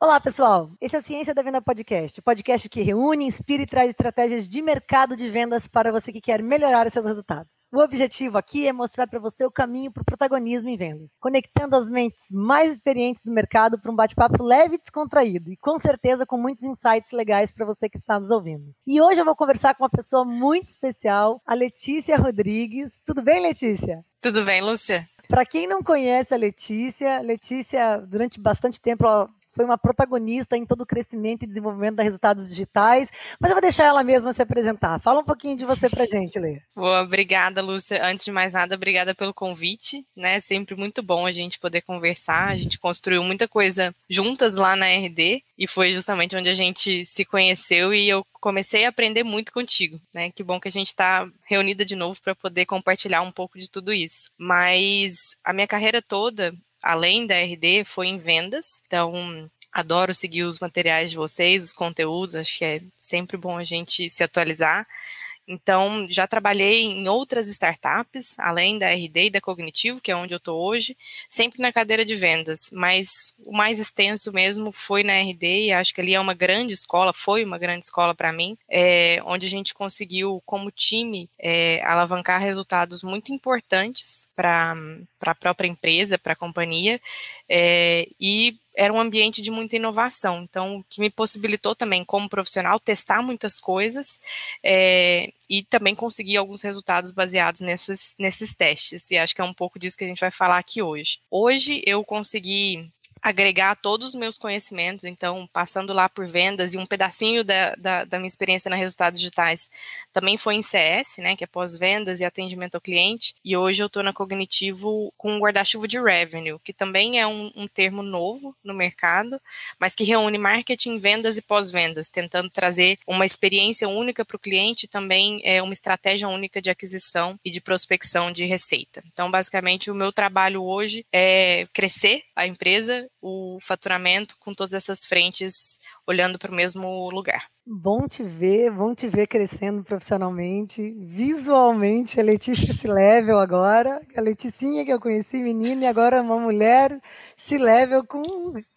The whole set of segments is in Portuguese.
Olá, pessoal. Esse é o Ciência da Venda Podcast, podcast que reúne, inspira e traz estratégias de mercado de vendas para você que quer melhorar os seus resultados. O objetivo aqui é mostrar para você o caminho para o protagonismo em vendas, conectando as mentes mais experientes do mercado para um bate-papo leve e descontraído e com certeza com muitos insights legais para você que está nos ouvindo. E hoje eu vou conversar com uma pessoa muito especial, a Letícia Rodrigues. Tudo bem, Letícia? Tudo bem, Lúcia? Para quem não conhece a Letícia, Letícia, durante bastante tempo, foi uma protagonista em todo o crescimento e desenvolvimento da resultados digitais, mas eu vou deixar ela mesma se apresentar. Fala um pouquinho de você pra gente, Lê. Boa, obrigada, Lúcia. Antes de mais nada, obrigada pelo convite, né? Sempre muito bom a gente poder conversar. A gente construiu muita coisa juntas lá na RD e foi justamente onde a gente se conheceu e eu comecei a aprender muito contigo, né? Que bom que a gente está reunida de novo para poder compartilhar um pouco de tudo isso. Mas a minha carreira toda além da RD, foi em vendas. Então, adoro seguir os materiais de vocês, os conteúdos, acho que é sempre bom a gente se atualizar. Então, já trabalhei em outras startups, além da RD e da Cognitivo, que é onde eu estou hoje, sempre na cadeira de vendas, mas o mais extenso mesmo foi na RD, e acho que ali é uma grande escola, foi uma grande escola para mim, é, onde a gente conseguiu, como time, é, alavancar resultados muito importantes para a própria empresa, para a companhia, é, e era um ambiente de muita inovação, então que me possibilitou também, como profissional, testar muitas coisas é, e também conseguir alguns resultados baseados nesses testes. E acho que é um pouco disso que a gente vai falar aqui hoje. Hoje eu consegui agregar todos os meus conhecimentos, então, passando lá por vendas e um pedacinho da, da, da minha experiência na Resultados Digitais também foi em CS, né, que é pós-vendas e atendimento ao cliente, e hoje eu estou na Cognitivo com um guarda-chuva de revenue, que também é um, um termo novo no mercado, mas que reúne marketing, vendas e pós-vendas, tentando trazer uma experiência única para o cliente e também é, uma estratégia única de aquisição e de prospecção de receita. Então, basicamente, o meu trabalho hoje é crescer a empresa o faturamento com todas essas frentes olhando para o mesmo lugar. Bom te ver, bom te ver crescendo profissionalmente, visualmente. A Letícia se level agora, a Leticinha que eu conheci, menina, e agora uma mulher se level com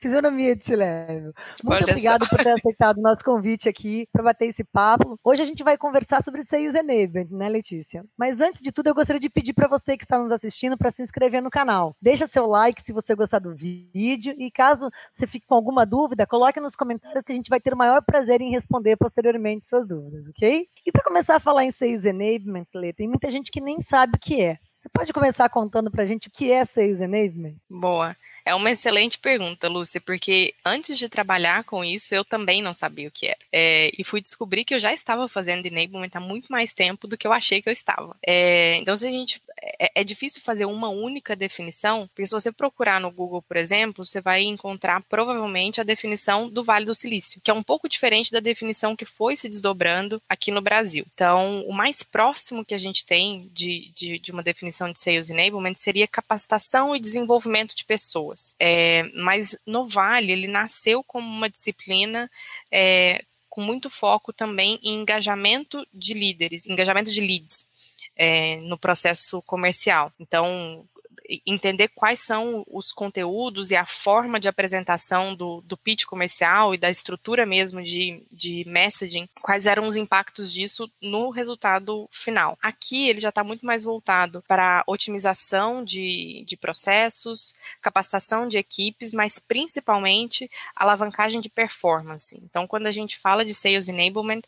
fisionomia de se level. Muito Olha obrigada por ter aceitado o nosso convite aqui para bater esse papo. Hoje a gente vai conversar sobre Sales Enablement, né, Letícia? Mas antes de tudo, eu gostaria de pedir para você que está nos assistindo para se inscrever no canal. Deixa seu like se você gostar do vídeo e caso você fique com alguma dúvida, coloque nos comentários que a gente vai ter o maior prazer em responder responder posteriormente suas dúvidas, ok? E para começar a falar em Sales Enablement, Lê, tem muita gente que nem sabe o que é. Você pode começar contando para a gente o que é Sales Enablement? Boa. É uma excelente pergunta, Lúcia, porque antes de trabalhar com isso, eu também não sabia o que era. É, e fui descobrir que eu já estava fazendo enablement há muito mais tempo do que eu achei que eu estava. É, então, se a gente. É, é, difícil fazer uma única definição, porque se você procurar no Google, por exemplo, você vai encontrar provavelmente a definição do Vale do Silício, que é um pouco diferente da definição que foi se desdobrando aqui no Brasil. Então, o mais próximo que a gente tem de, de, de uma definição de Sales Enablement seria capacitação e desenvolvimento de pessoas. É, mas no Vale, ele nasceu como uma disciplina é, com muito foco também em engajamento de líderes, engajamento de leads. É, no processo comercial. Então, entender quais são os conteúdos e a forma de apresentação do, do pitch comercial e da estrutura mesmo de, de messaging, quais eram os impactos disso no resultado final. Aqui ele já está muito mais voltado para otimização de, de processos, capacitação de equipes, mas principalmente alavancagem de performance. Então, quando a gente fala de sales enablement,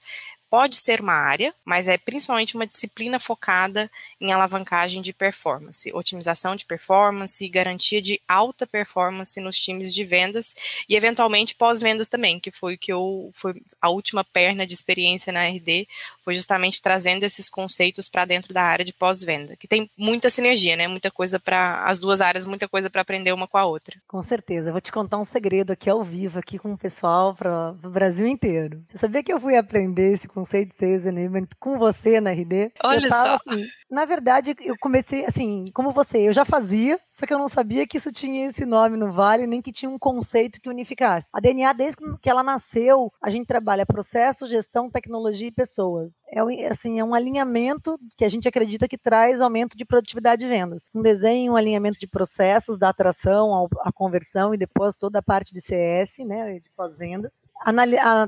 pode ser uma área, mas é principalmente uma disciplina focada em alavancagem de performance, otimização de performance, garantia de alta performance nos times de vendas e eventualmente pós-vendas também, que foi o que eu foi a última perna de experiência na RD, foi justamente trazendo esses conceitos para dentro da área de pós-venda, que tem muita sinergia, né? Muita coisa para as duas áreas, muita coisa para aprender uma com a outra. Com certeza. Eu vou te contar um segredo aqui ao vivo aqui com o pessoal para o Brasil inteiro. Você sabia que eu fui aprender esse conceito de sales enablement com você na RD. Olha tava, só. Assim, na verdade, eu comecei assim, como você, eu já fazia, só que eu não sabia que isso tinha esse nome no Vale, nem que tinha um conceito que unificasse. A DNA, desde que ela nasceu, a gente trabalha processo, gestão, tecnologia e pessoas. É, assim, é um alinhamento que a gente acredita que traz aumento de produtividade de vendas. Um desenho, um alinhamento de processos, da atração, a conversão e depois toda a parte de CS, né, de pós-vendas.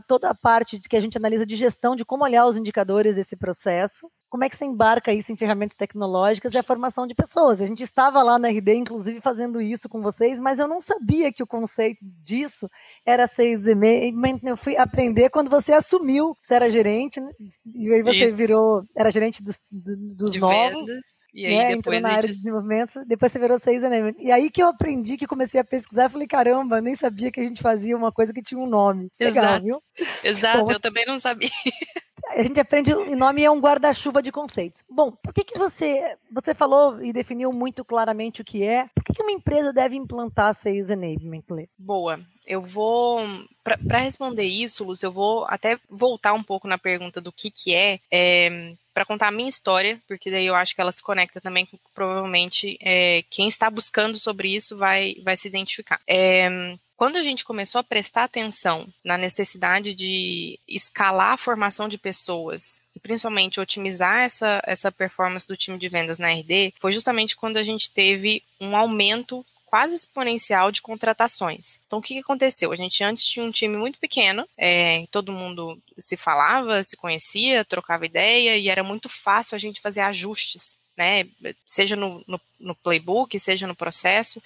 Toda a parte que a gente analisa de gestão, de como olhar os indicadores desse processo como é que você embarca isso em ferramentas tecnológicas e a formação de pessoas. A gente estava lá na RD, inclusive, fazendo isso com vocês, mas eu não sabia que o conceito disso era seis e meio. Eu fui aprender quando você assumiu, você era gerente, né? e aí você isso. virou, era gerente dos, dos de novos. Vendas. E aí né? depois na gente... área de desenvolvimento, depois você virou seis enablement. E aí que eu aprendi, que comecei a pesquisar, falei, caramba, nem sabia que a gente fazia uma coisa que tinha um nome. Exato. Legal, viu? Exato, Bom, eu também não sabia a gente aprende o nome é um guarda-chuva de conceitos. Bom, por que, que você você falou e definiu muito claramente o que é? Por que, que uma empresa deve implantar Sales Enablement? Lê? Boa. Eu vou para responder isso, Lúcio, eu vou até voltar um pouco na pergunta do que que é, é para contar a minha história, porque daí eu acho que ela se conecta também com provavelmente é, quem está buscando sobre isso vai vai se identificar. É, quando a gente começou a prestar atenção na necessidade de escalar a formação de pessoas e principalmente otimizar essa, essa performance do time de vendas na RD, foi justamente quando a gente teve um aumento quase exponencial de contratações. Então, o que, aconteceu? A gente antes tinha um time muito pequeno, é, todo mundo se falava, se conhecia, trocava ideia e era muito fácil a gente fazer ajustes né? Seja no, no, no, playbook, seja no processo.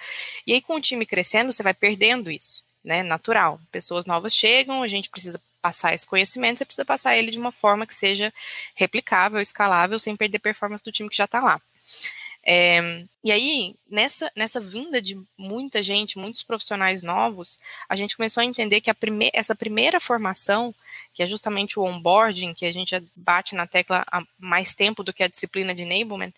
E aí, com o time crescendo, você vai perdendo isso, né? Natural. Pessoas novas chegam, a gente precisa passar esse conhecimento, você precisa passar ele de uma forma que seja replicável, escalável, sem perder performance do time que já está lá. É, e aí, nessa, nessa vinda de muita gente, muitos profissionais novos, a gente começou a entender que a prime essa primeira formação, que é justamente o onboarding, que a gente bate na tecla há mais tempo do que a disciplina de enablement,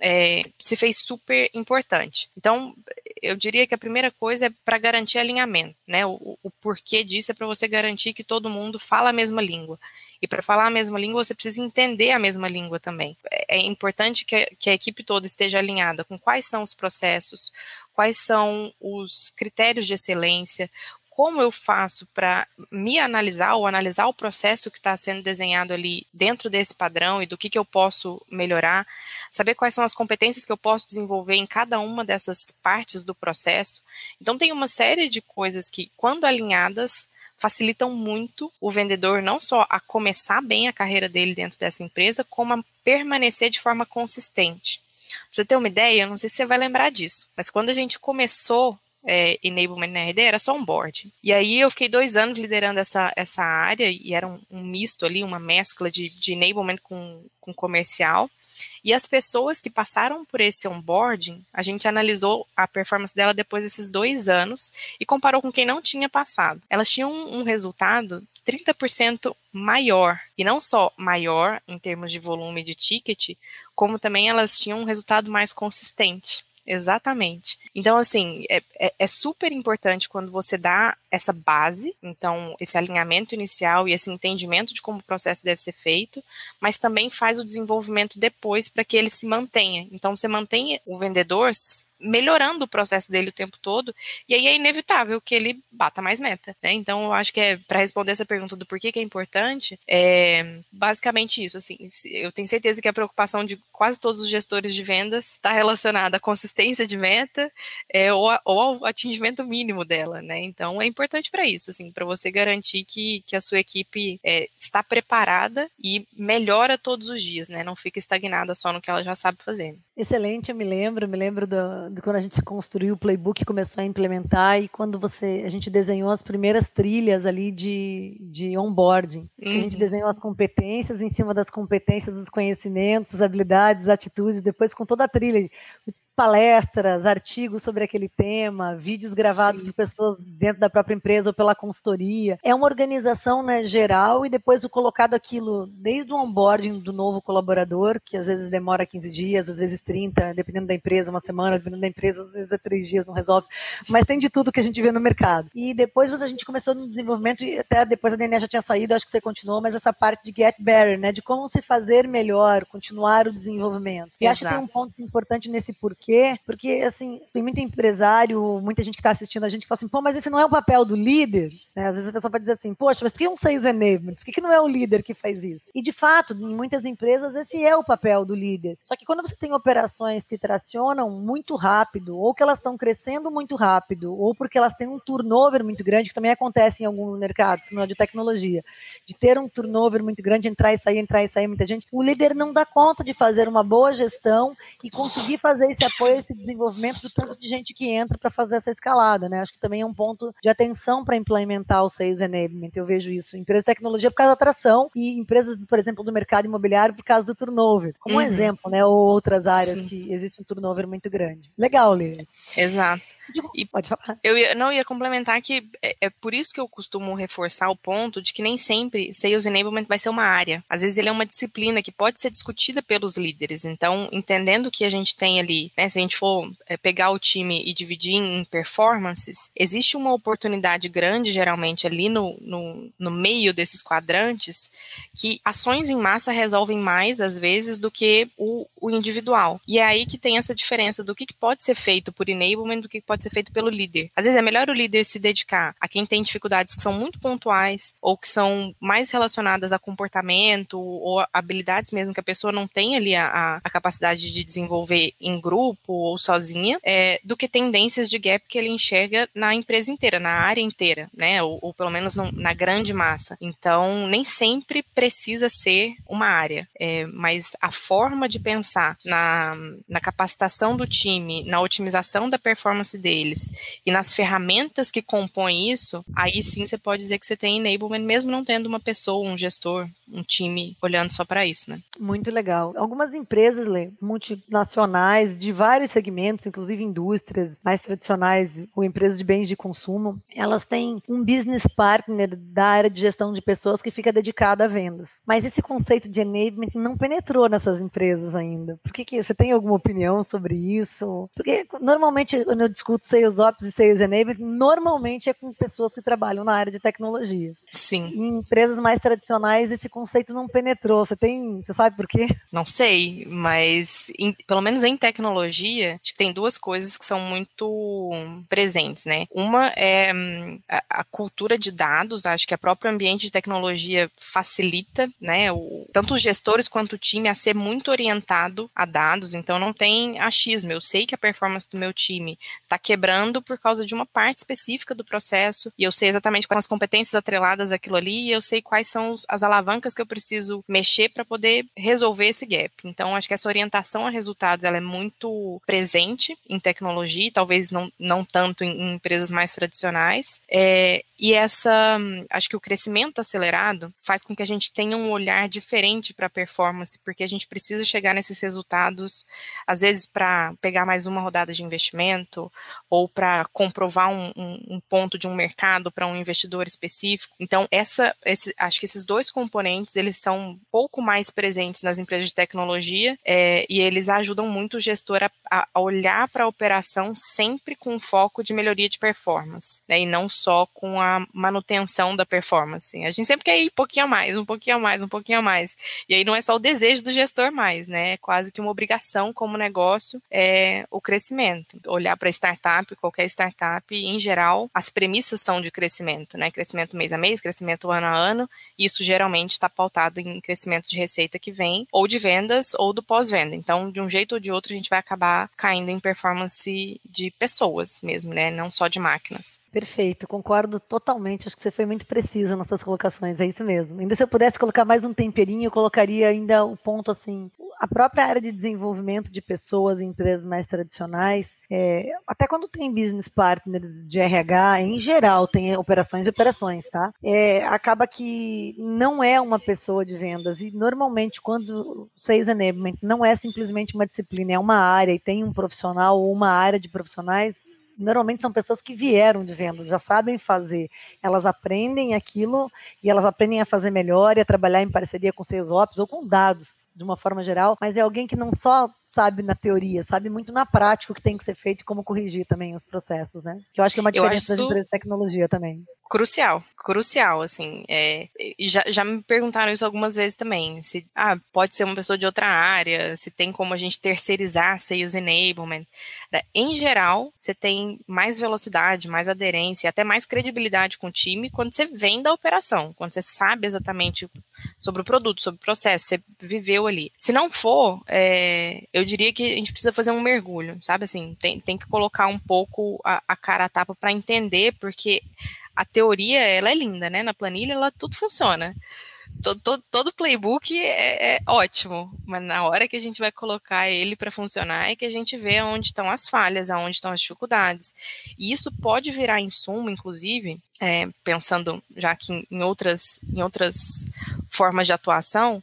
é, se fez super importante. Então, eu diria que a primeira coisa é para garantir alinhamento, né? O, o porquê disso é para você garantir que todo mundo fala a mesma língua. E para falar a mesma língua, você precisa entender a mesma língua também. É, é importante que, que a equipe toda esteja alinhada com quais são os processos, quais são os critérios de excelência, como eu faço para me analisar ou analisar o processo que está sendo desenhado ali dentro desse padrão e do que, que eu posso melhorar, saber quais são as competências que eu posso desenvolver em cada uma dessas partes do processo. Então, tem uma série de coisas que, quando alinhadas, facilitam muito o vendedor não só a começar bem a carreira dele dentro dessa empresa, como a permanecer de forma consistente. Pra você ter uma ideia, eu não sei se você vai lembrar disso, mas quando a gente começou é, enablement na RD era só um board. E aí eu fiquei dois anos liderando essa, essa área e era um, um misto ali, uma mescla de, de enablement com, com comercial. E as pessoas que passaram por esse onboarding, a gente analisou a performance dela depois desses dois anos e comparou com quem não tinha passado. Elas tinham um, resultado 30% maior. E não só maior em termos de volume de ticket, como também elas tinham um resultado mais consistente. Exatamente. Então, assim, é, é, é, super importante quando você dá essa base, então, esse alinhamento inicial e esse entendimento de como o processo deve ser feito, mas também faz o desenvolvimento depois para que ele se mantenha. Então, você mantém o vendedor melhorando o processo dele o tempo todo, e aí é inevitável que ele bata mais meta, né? Então, eu acho que é para responder essa pergunta do porquê que é importante, é basicamente isso, assim, eu tenho certeza que a preocupação de quase todos os gestores de vendas está relacionada à consistência de meta é, ou, a, ou, ao atingimento mínimo dela, né? Então, é importante para isso, assim, para você garantir que, que a sua equipe é, está preparada e melhora todos os dias, né? Não fica estagnada só no que ela já sabe fazer. Excelente, eu me lembro, me lembro do, de quando a gente construiu o playbook, começou a implementar e quando você a gente desenhou as primeiras trilhas ali de, de onboarding. Uhum. A gente uhum. desenhou as competências, em cima das competências, os conhecimentos, as habilidades, as atitudes, depois com toda a trilha, palestras, artigos sobre aquele tema, vídeos gravados Sim. por pessoas dentro da própria empresa ou pela consultoria. É uma organização né, geral e depois o colocado aquilo desde o onboarding do novo colaborador, que às vezes demora 15 dias, às vezes dias, 30, dependendo da empresa, uma semana, dependendo da empresa, às vezes é três dias, não resolve. Mas tem de tudo que a gente vê no mercado. E depois a gente começou no desenvolvimento, e até depois a DNA já tinha saído, acho que você continuou, mas essa parte de get better, né? De como se fazer melhor, continuar o desenvolvimento. E Exato. acho que tem um ponto importante nesse porquê, porque assim, tem muito empresário, muita gente que está assistindo a gente que fala assim, pô, mas esse não é o papel do líder, né? Às vezes a pessoa pode dizer assim, poxa, mas por que um sales enablement? Por que, que não é o líder que faz isso? E de fato, em muitas empresas, esse é o papel do líder. Só que quando você tem operações que tracionam muito rápido, ou que elas estão crescendo muito rápido, ou porque elas têm um turnover muito grande, que também acontece em alguns mercados, que não é de tecnologia, de ter um turnover muito grande, entrar e sair, entrar e sair muita gente, o líder não dá conta de fazer uma boa gestão e conseguir fazer esse apoio, esse desenvolvimento do tanto de gente que entra para fazer essa escalada, né? Acho que também é um ponto de atenção para implementar o Sales Enablement. Eu vejo isso. Empresas de tecnologia por causa da atração e empresas, por exemplo, do mercado imobiliário por causa do turnover. Como uhum. um exemplo, né? Ou outras áreas Sim. que existe um turnover muito grande. Legal, Lê. Exato. E Pode falar. Eu ia, não ia complementar que é, é, por isso que eu costumo reforçar o ponto de que nem sempre Sales Enablement vai ser uma área. Às vezes ele é uma disciplina que pode ser discutida pelos líderes. Então, entendendo que a gente tem ali, né, se a gente for é, pegar o time e dividir em performances, existe uma oportunidade grande, geralmente, ali no, no, no meio desses quadrantes, que ações em massa resolvem mais, às vezes, do que o, o individual. E é aí que tem essa diferença do que, que pode ser feito por enablement do que pode ser feito pelo líder. Às vezes é melhor o líder se dedicar a quem tem dificuldades que são muito pontuais ou que são mais relacionadas a comportamento ou habilidades mesmo que a pessoa não tem ali a, a capacidade de desenvolver em grupo ou sozinha, é, do que tendências de gap que ele enxerga na empresa inteira, na área inteira, né? Ou, ou pelo menos no, na grande massa. Então, nem sempre precisa ser uma área, é, mas a forma de pensar na, na capacitação do time, na otimização da performance deles e nas ferramentas que compõem isso, aí sim você pode dizer que você tem enablement, mesmo não tendo uma pessoa, um gestor, um time olhando só para isso, né? Muito legal. Algumas empresas Lê, multinacionais de vários segmentos, inclusive indústrias mais tradicionais ou empresas de bens de consumo, elas têm um business partner da área de gestão de pessoas que fica dedicado a vendas. Mas esse conceito de enablement não penetrou nessas empresas ainda. Por que, que você tem alguma opinião sobre isso? Porque normalmente quando eu discuto sales ops e sales enablement, normalmente é com pessoas que trabalham na área de tecnologia. Sim. Em empresas mais tradicionais esse conceito não penetrou. Você tem, você sabe por quê? Não sei, mas em, pelo menos em tecnologia, acho que tem duas coisas que são muito presentes, né? Uma é hum, a, a cultura de dados, acho que a próprio ambiente de tecnologia facilita, né, o, tanto os gestores quanto o time a ser muito orientado a dados, então não tem achismo. Eu sei que a performance do meu time está quebrando por causa de uma parte específica do processo, e eu sei exatamente quais as competências atreladas àquilo ali, e eu sei quais são as alavancas que eu preciso mexer para poder resolver esse gap. Então, acho que essa orientação a resultados ela é muito presente em tecnologia, talvez não, não tanto em, em empresas mais tradicionais. É, e essa, acho que o crescimento acelerado faz com que a gente tenha um olhar diferente para a performance, porque a gente precisa chegar nesses resultados, às vezes para pegar mais uma rodada de investimento ou para comprovar um, um, um, ponto de um mercado para um investidor específico. Então, essa, esse, acho que esses dois componentes eles são um pouco mais presentes nas empresas de tecnologia é, e eles ajudam muito o gestor a, a olhar para a operação sempre com foco de melhoria de performance, né, e não só com a manutenção da performance. A gente sempre quer ir um pouquinho a mais, um pouquinho a mais, um pouquinho a mais. E aí não é só o desejo do gestor mais, né? É quase que uma obrigação como negócio é o crescimento. Olhar para startup, qualquer startup, em geral, as premissas são de crescimento, né? Crescimento mês a mês, crescimento ano a ano. E isso geralmente está pautado em crescimento de receita que vem, ou de vendas, ou do pós-venda. Então, de um jeito ou de outro, a gente vai acabar caindo em performance de pessoas mesmo, né? Não só de máquinas. Perfeito, concordo totalmente. Acho que você foi muito precisa nas suas colocações, é isso mesmo. Ainda se eu pudesse colocar mais um temperinho, eu colocaria ainda o ponto assim. A própria área de desenvolvimento de pessoas em empresas mais tradicionais, é, até quando tem business partners de RH, em geral, tem operações e operações, tá? É, acaba que não é uma pessoa de vendas. E normalmente, quando Sales Enablement não é simplesmente uma disciplina, é uma área e tem um profissional ou uma área de profissionais, normalmente são pessoas que vieram de vendas, já sabem fazer. Elas aprendem aquilo e elas aprendem a fazer melhor e a trabalhar em parceria com seus ops ou com dados de uma forma geral, mas é alguém que não só sabe na teoria, sabe muito na prática o que tem que ser feito e como corrigir também os processos, né? Que eu acho que é uma diferença das empresas de tecnologia também. Crucial, crucial, assim, é, já, já me perguntaram isso algumas vezes também, se, ah, pode ser uma pessoa de outra área, se tem como a gente terceirizar Sales Enablement. Em geral, você tem mais velocidade, mais aderência, até mais credibilidade com o time quando você vem da operação, quando você sabe exatamente sobre o produto, sobre o processo, você viveu ali. Se não for, é, eu diria que a gente precisa fazer um mergulho, sabe assim, tem, tem que colocar um pouco a, a cara a tapa para entender, porque a teoria, ela é linda, né? Na planilha, ela tudo funciona. Todo, todo, todo playbook é, é, ótimo, mas na hora que a gente vai colocar ele para funcionar é que a gente vê onde estão as falhas, aonde estão as dificuldades. E isso pode virar insumo, inclusive, é, pensando já que em outras, em outras formas de atuação,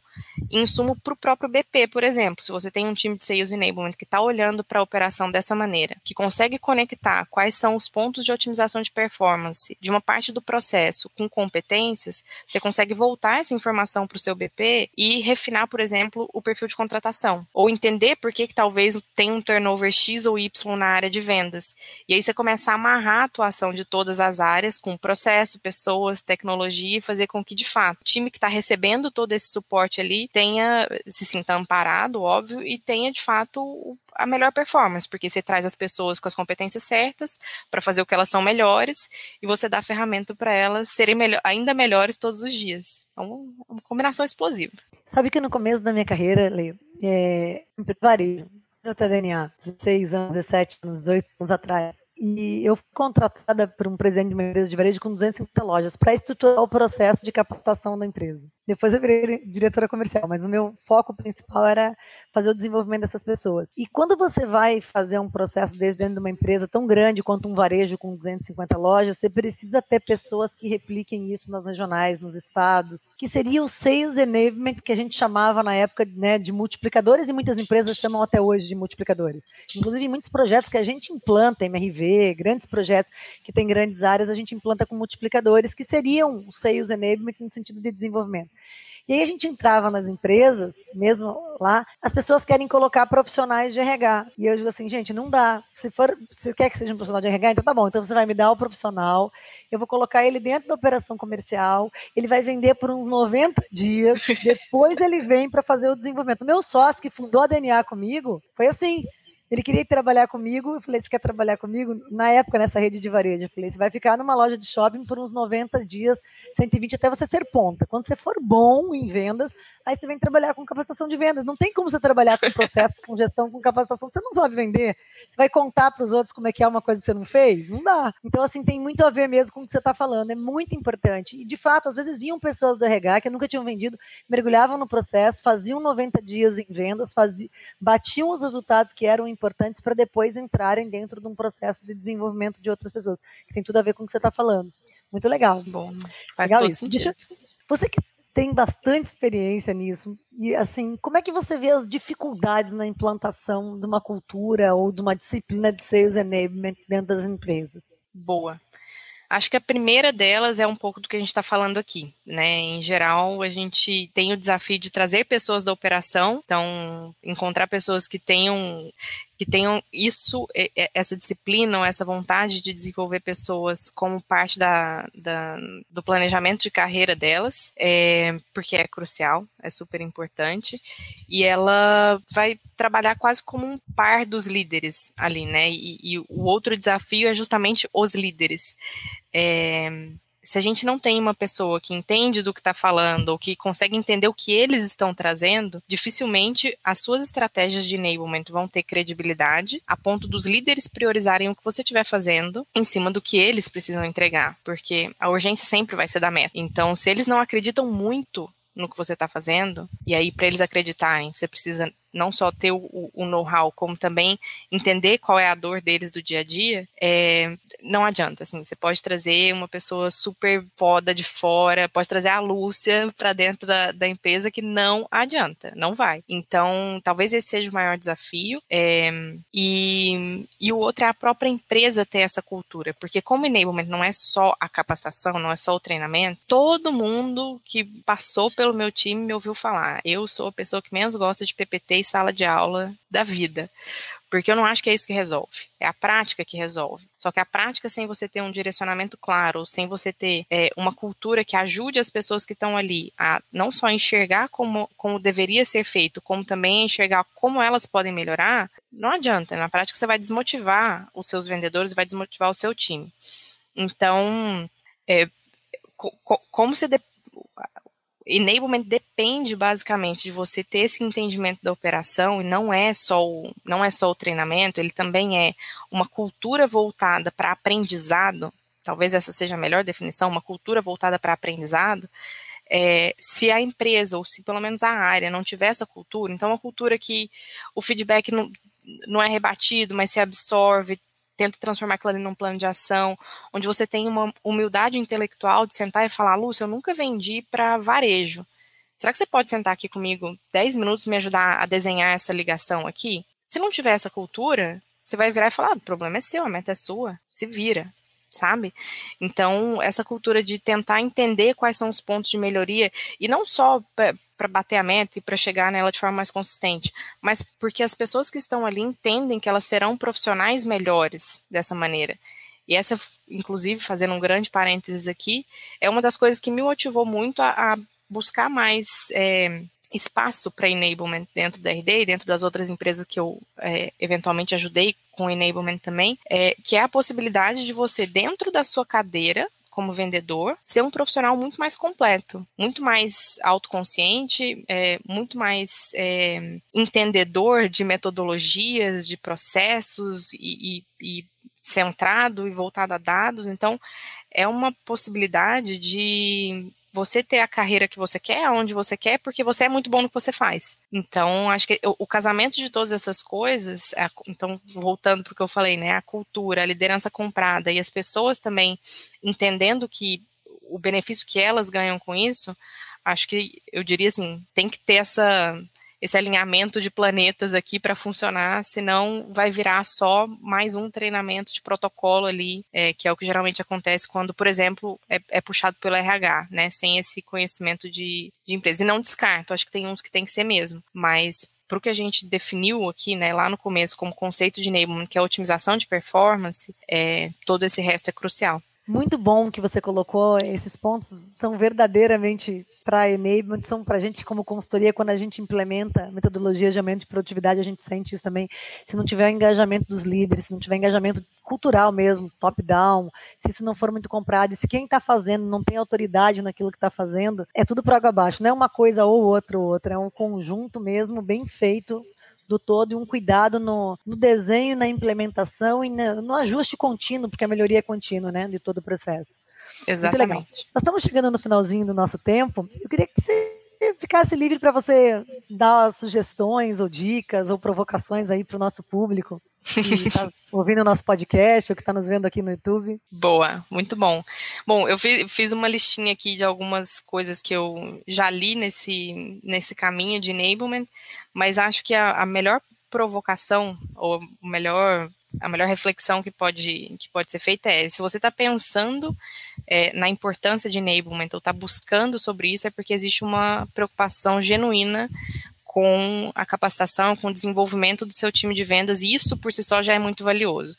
insumo para o próprio BP, por exemplo. Se você tem um time de Sales Enablement que está olhando para a operação dessa maneira, que consegue conectar quais são os pontos de otimização de performance de uma parte do processo com competências, você consegue voltar essa informação para o seu BP e refinar, por exemplo, o perfil de contratação. Ou entender por que, que talvez tem um turnover X ou Y na área de vendas. E aí você começa a amarrar a atuação de todas as áreas com processo, pessoas, tecnologia e fazer com que, de fato, o time que está recebendo todo esse suporte ali tenha, se sinta amparado, óbvio, e tenha de fato a melhor performance, porque você traz as pessoas com as competências certas para fazer o que elas são melhores e você dá ferramenta para elas serem melhor, ainda melhores todos os dias. É uma, uma combinação explosiva. Sabe que no começo da minha carreira, Leio, é, em varejo, eu tenho DNA, 16 anos, 17 anos, 2 anos atrás. E eu fui contratada por um presidente de uma empresa de varejo com 250 lojas para estruturar o processo de captação da empresa. Depois eu virei diretora comercial, mas o meu foco principal era fazer o desenvolvimento dessas pessoas. E quando você vai fazer um processo desse dentro de uma empresa tão grande quanto um varejo com 250 lojas, você precisa ter pessoas que repliquem isso nas regionais, nos estados, que seria o sales enablement que a gente chamava na época né, de multiplicadores e muitas empresas chamam até hoje de multiplicadores. Inclusive, muitos projetos que a gente implanta, MRV, grandes projetos que têm grandes áreas, a gente implanta com multiplicadores, que seriam o Sales Enablement no sentido de desenvolvimento. E aí a gente entrava nas empresas, mesmo lá, as pessoas querem colocar profissionais de RH. E eu digo assim, gente, não dá. Se for, se quer que seja um profissional de RH, então tá bom, então você vai me dar o profissional, eu vou colocar ele dentro da operação comercial, ele vai vender por uns 90 dias, depois ele vem para fazer o desenvolvimento. Meu sócio que fundou a DNA comigo foi assim. Ele queria trabalhar comigo, eu falei, você quer trabalhar comigo? Na época, nessa rede de varejo, eu falei, você vai ficar numa loja de shopping por uns 90 dias, 120, até você ser ponta. Quando você for bom em vendas, aí você vem trabalhar com capacitação de vendas. Não tem como você trabalhar com processo, com gestão, com capacitação, você não sabe vender. Você vai contar para os outros como é que é uma coisa que você não fez? Não dá. Então, assim, tem muito a ver mesmo com o que você está falando, é muito importante. E, de fato, às vezes vinham pessoas do RH que nunca tinham vendido, mergulhavam no processo, faziam 90 dias em vendas, faziam, batiam os resultados que eram importantes para depois entrarem dentro de um processo de desenvolvimento de outras pessoas, que tem tudo a ver com o que você está falando. Muito legal. Bom, faz legal todo isso. sentido. Você que tem bastante experiência nisso, e assim, como é que você vê as dificuldades na implantação de uma cultura ou de uma disciplina de sales enablement dentro das empresas? Boa. Acho que a primeira delas é um pouco do que a gente está falando aqui, né? Em geral, a gente tem o desafio de trazer pessoas da operação, então encontrar pessoas que tenham que tenham isso, essa disciplina, ou essa vontade de desenvolver pessoas como parte da, da do planejamento de carreira delas, é, porque é crucial, é super importante, e ela vai trabalhar quase como um par dos líderes ali, né? E, e o outro desafio é justamente os líderes. É, se a gente não tem uma pessoa que entende do que está falando ou que consegue entender o que eles estão trazendo, dificilmente as suas estratégias de enablement vão ter credibilidade a ponto dos líderes priorizarem o que você estiver fazendo em cima do que eles precisam entregar, porque a urgência sempre vai ser da meta. Então, se eles não acreditam muito no que você está fazendo, e aí para eles acreditarem, você precisa não só ter o, o know-how, como também entender qual é a dor deles do dia a dia, é, não adianta, assim, você pode trazer uma pessoa super foda de fora, pode trazer a Lúcia para dentro da, da, empresa que não adianta, não vai. Então, talvez esse seja o maior desafio, é, e, e o outro é a própria empresa ter essa cultura, porque como enablement não é só a capacitação, não é só o treinamento, todo mundo que passou pelo meu time me ouviu falar, eu sou a pessoa que menos gosta de PPT sala de aula da vida. Porque eu não acho que é isso que resolve. É a prática que resolve. Só que a prática, sem você ter um direcionamento claro, sem você ter é, uma cultura que ajude as pessoas que estão ali a não só enxergar como, como deveria ser feito, como também enxergar como elas podem melhorar, não adianta. Na prática, você vai desmotivar os seus vendedores, vai desmotivar o seu time. Então, é, como você enablement depende basicamente de você ter esse entendimento da operação e não é só o, não é só o treinamento, ele também é uma cultura voltada para aprendizado. Talvez essa seja a melhor definição, uma cultura voltada para aprendizado. É, se a empresa, ou se pelo menos a área, não tiver essa cultura, então é uma cultura que o feedback não, não é rebatido, mas se absorve, tenta transformar aquilo ali num plano de ação, onde você tem uma humildade intelectual de sentar e falar, Lúcia, eu nunca vendi para varejo. Será que você pode sentar aqui comigo 10 minutos me ajudar a desenhar essa ligação aqui? Se não tiver essa cultura, você vai virar e falar, ah, o problema é seu, a meta é sua, se vira sabe? Então, essa cultura de tentar entender quais são os pontos de melhoria, e não só para bater a meta e para chegar nela de forma mais consistente, mas porque as pessoas que estão ali entendem que elas serão profissionais melhores dessa maneira. E essa, inclusive, fazendo um grande parênteses aqui, é uma das coisas que me motivou muito a, a buscar mais é, espaço para enablement dentro da RD e dentro das outras empresas que eu é, eventualmente ajudei com enablement também, é, que é a possibilidade de você, dentro da sua cadeira, como vendedor, ser um profissional muito mais completo, muito mais autoconsciente, é, muito mais é, entendedor de metodologias, de processos e, e, e centrado e voltado a dados. Então, é uma possibilidade de você ter a carreira que você quer, aonde você quer, porque você é muito bom no que você faz. Então, acho que o, casamento de todas essas coisas, então, voltando para o que eu falei, né, a cultura, a liderança comprada e as pessoas também entendendo que o benefício que elas ganham com isso, acho que eu diria assim, tem que ter essa esse alinhamento de planetas aqui para funcionar, senão vai virar só mais um treinamento de protocolo ali, é, que é o que geralmente acontece quando, por exemplo, é, é puxado pelo RH, né, sem esse conhecimento de, de empresa. E não descarto, acho que tem uns que tem que ser mesmo, mas para o que a gente definiu aqui, né, lá no começo, como conceito de enablement, que é a otimização de performance, é, todo esse resto é crucial. Muito bom que você colocou. Esses pontos, são verdadeiramente para enablement, são para a gente como consultoria, quando a gente implementa metodologia de aumento de produtividade, a gente sente isso também. Se não tiver engajamento dos líderes, se não tiver engajamento cultural mesmo, top-down, se isso não for muito comprado, e se quem está fazendo não tem autoridade naquilo que está fazendo, é tudo para água abaixo, não é uma coisa ou outra ou outra, é um conjunto mesmo bem feito do todo e um cuidado no, no desenho, na implementação e no, no, ajuste contínuo, porque a melhoria é contínua, né, de todo o processo. Exatamente. Nós estamos chegando no finalzinho do nosso tempo. Eu queria que você ficasse livre para você dar sugestões ou dicas ou provocações aí para o nosso público que está ouvindo o nosso podcast ou que está nos vendo aqui no YouTube. Boa, muito bom. Bom, eu fiz uma listinha aqui de algumas coisas que eu já li nesse, nesse caminho de enablement, mas acho que a, a melhor provocação, ou melhor a melhor reflexão que pode, que pode ser feita é, se você está pensando é, na importância de enablement ou está buscando sobre isso, é porque existe uma preocupação genuína com a capacitação, com o desenvolvimento do seu time de vendas, e isso por si só já é muito valioso.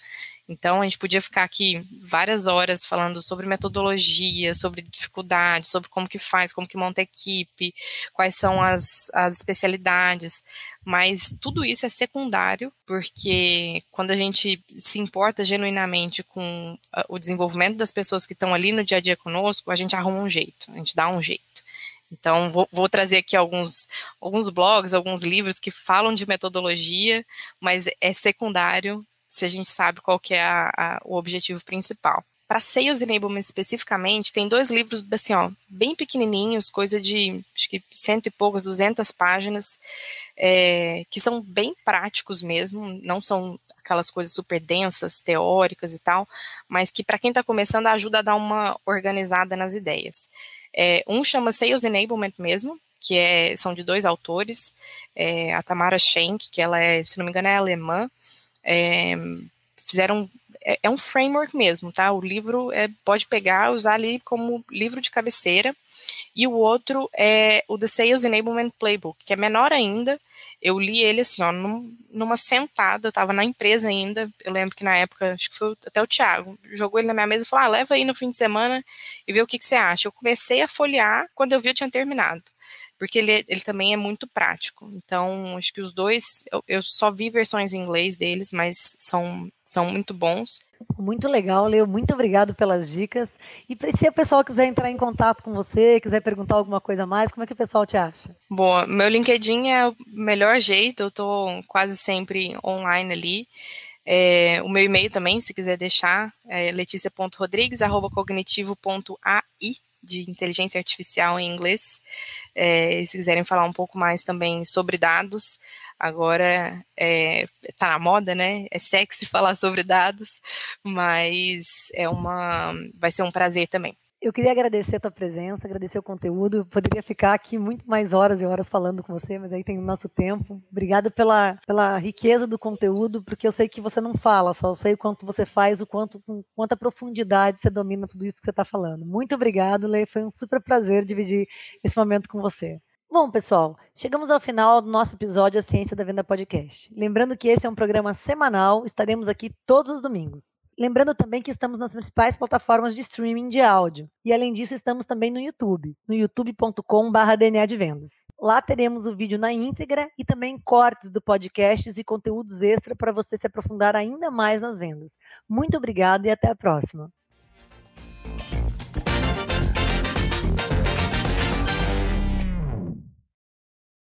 Então, a gente podia ficar aqui várias horas falando sobre metodologia, sobre dificuldade, sobre como que faz, como que monta equipe, quais são as, as especialidades, mas tudo isso é secundário, porque quando a gente se importa genuinamente com o desenvolvimento das pessoas que estão ali no dia a dia conosco, a gente arruma um jeito, a gente dá um jeito. Então, vou, vou, trazer aqui alguns, alguns blogs, alguns livros que falam de metodologia, mas é secundário se a gente sabe qual que é a, a, o objetivo principal. para Sales Enablement especificamente, tem dois livros, assim, ó, bem pequenininhos, coisa de, acho que cento e poucas, duzentas páginas, é, que são bem práticos mesmo, não são aquelas coisas super densas, teóricas e tal, mas que para quem está começando ajuda a dar uma organizada nas ideias. É, um chama Sales Enablement mesmo, que é, são de dois autores, é, a Tamara Schenck, que ela é, se não me engano, é alemã, é, fizeram é, é, um framework mesmo, tá? O livro é, pode pegar, usar ali como livro de cabeceira. E o outro é o The Sales Enablement Playbook, que é menor ainda. Eu li ele assim, ó, num, numa sentada, eu estava na empresa ainda. Eu lembro que na época, acho que foi até o Thiago, jogou ele na minha mesa e falou: ah, leva aí no fim de semana e vê o que, que você acha. Eu comecei a folhear, quando eu vi, eu tinha terminado porque ele, ele também é muito prático. Então, acho que os dois, eu, eu só vi versões em inglês deles, mas são, são muito bons. Muito legal, Leo. Muito obrigado pelas dicas. E se o pessoal quiser entrar em contato com você, quiser perguntar alguma coisa a mais, como é que o pessoal te acha? Bom, meu LinkedIn é o melhor jeito, eu estou quase sempre online ali. É, o meu e-mail também, se quiser deixar, é leticia.rodrigues.cognitivo.ai de inteligência artificial em inglês. É, se quiserem falar um pouco mais também sobre dados, agora é, tá na moda, né? É sexy falar sobre dados, mas é uma, vai ser um prazer também. Eu queria agradecer a tua presença, agradecer o conteúdo. poderia ficar aqui muito mais horas e horas falando com você, mas aí tem o nosso tempo. Obrigada pela, pela riqueza do conteúdo, porque eu sei que você não fala, só sei o quanto você faz, o quanto, com quanta profundidade você domina tudo isso que você está falando. Muito obrigado, Lei. Foi um super prazer dividir esse momento com você. Bom, pessoal, chegamos ao final do nosso episódio A Ciência da Venda Podcast. Lembrando que esse é um programa semanal, estaremos aqui todos os domingos. Lembrando também que estamos nas principais plataformas de streaming de áudio. E além disso, estamos também no YouTube, no youtube.com.br DNA de Vendas. Lá teremos o vídeo na íntegra e também cortes do podcasts e conteúdos extra para você se aprofundar ainda mais nas vendas. Muito obrigada e até a próxima.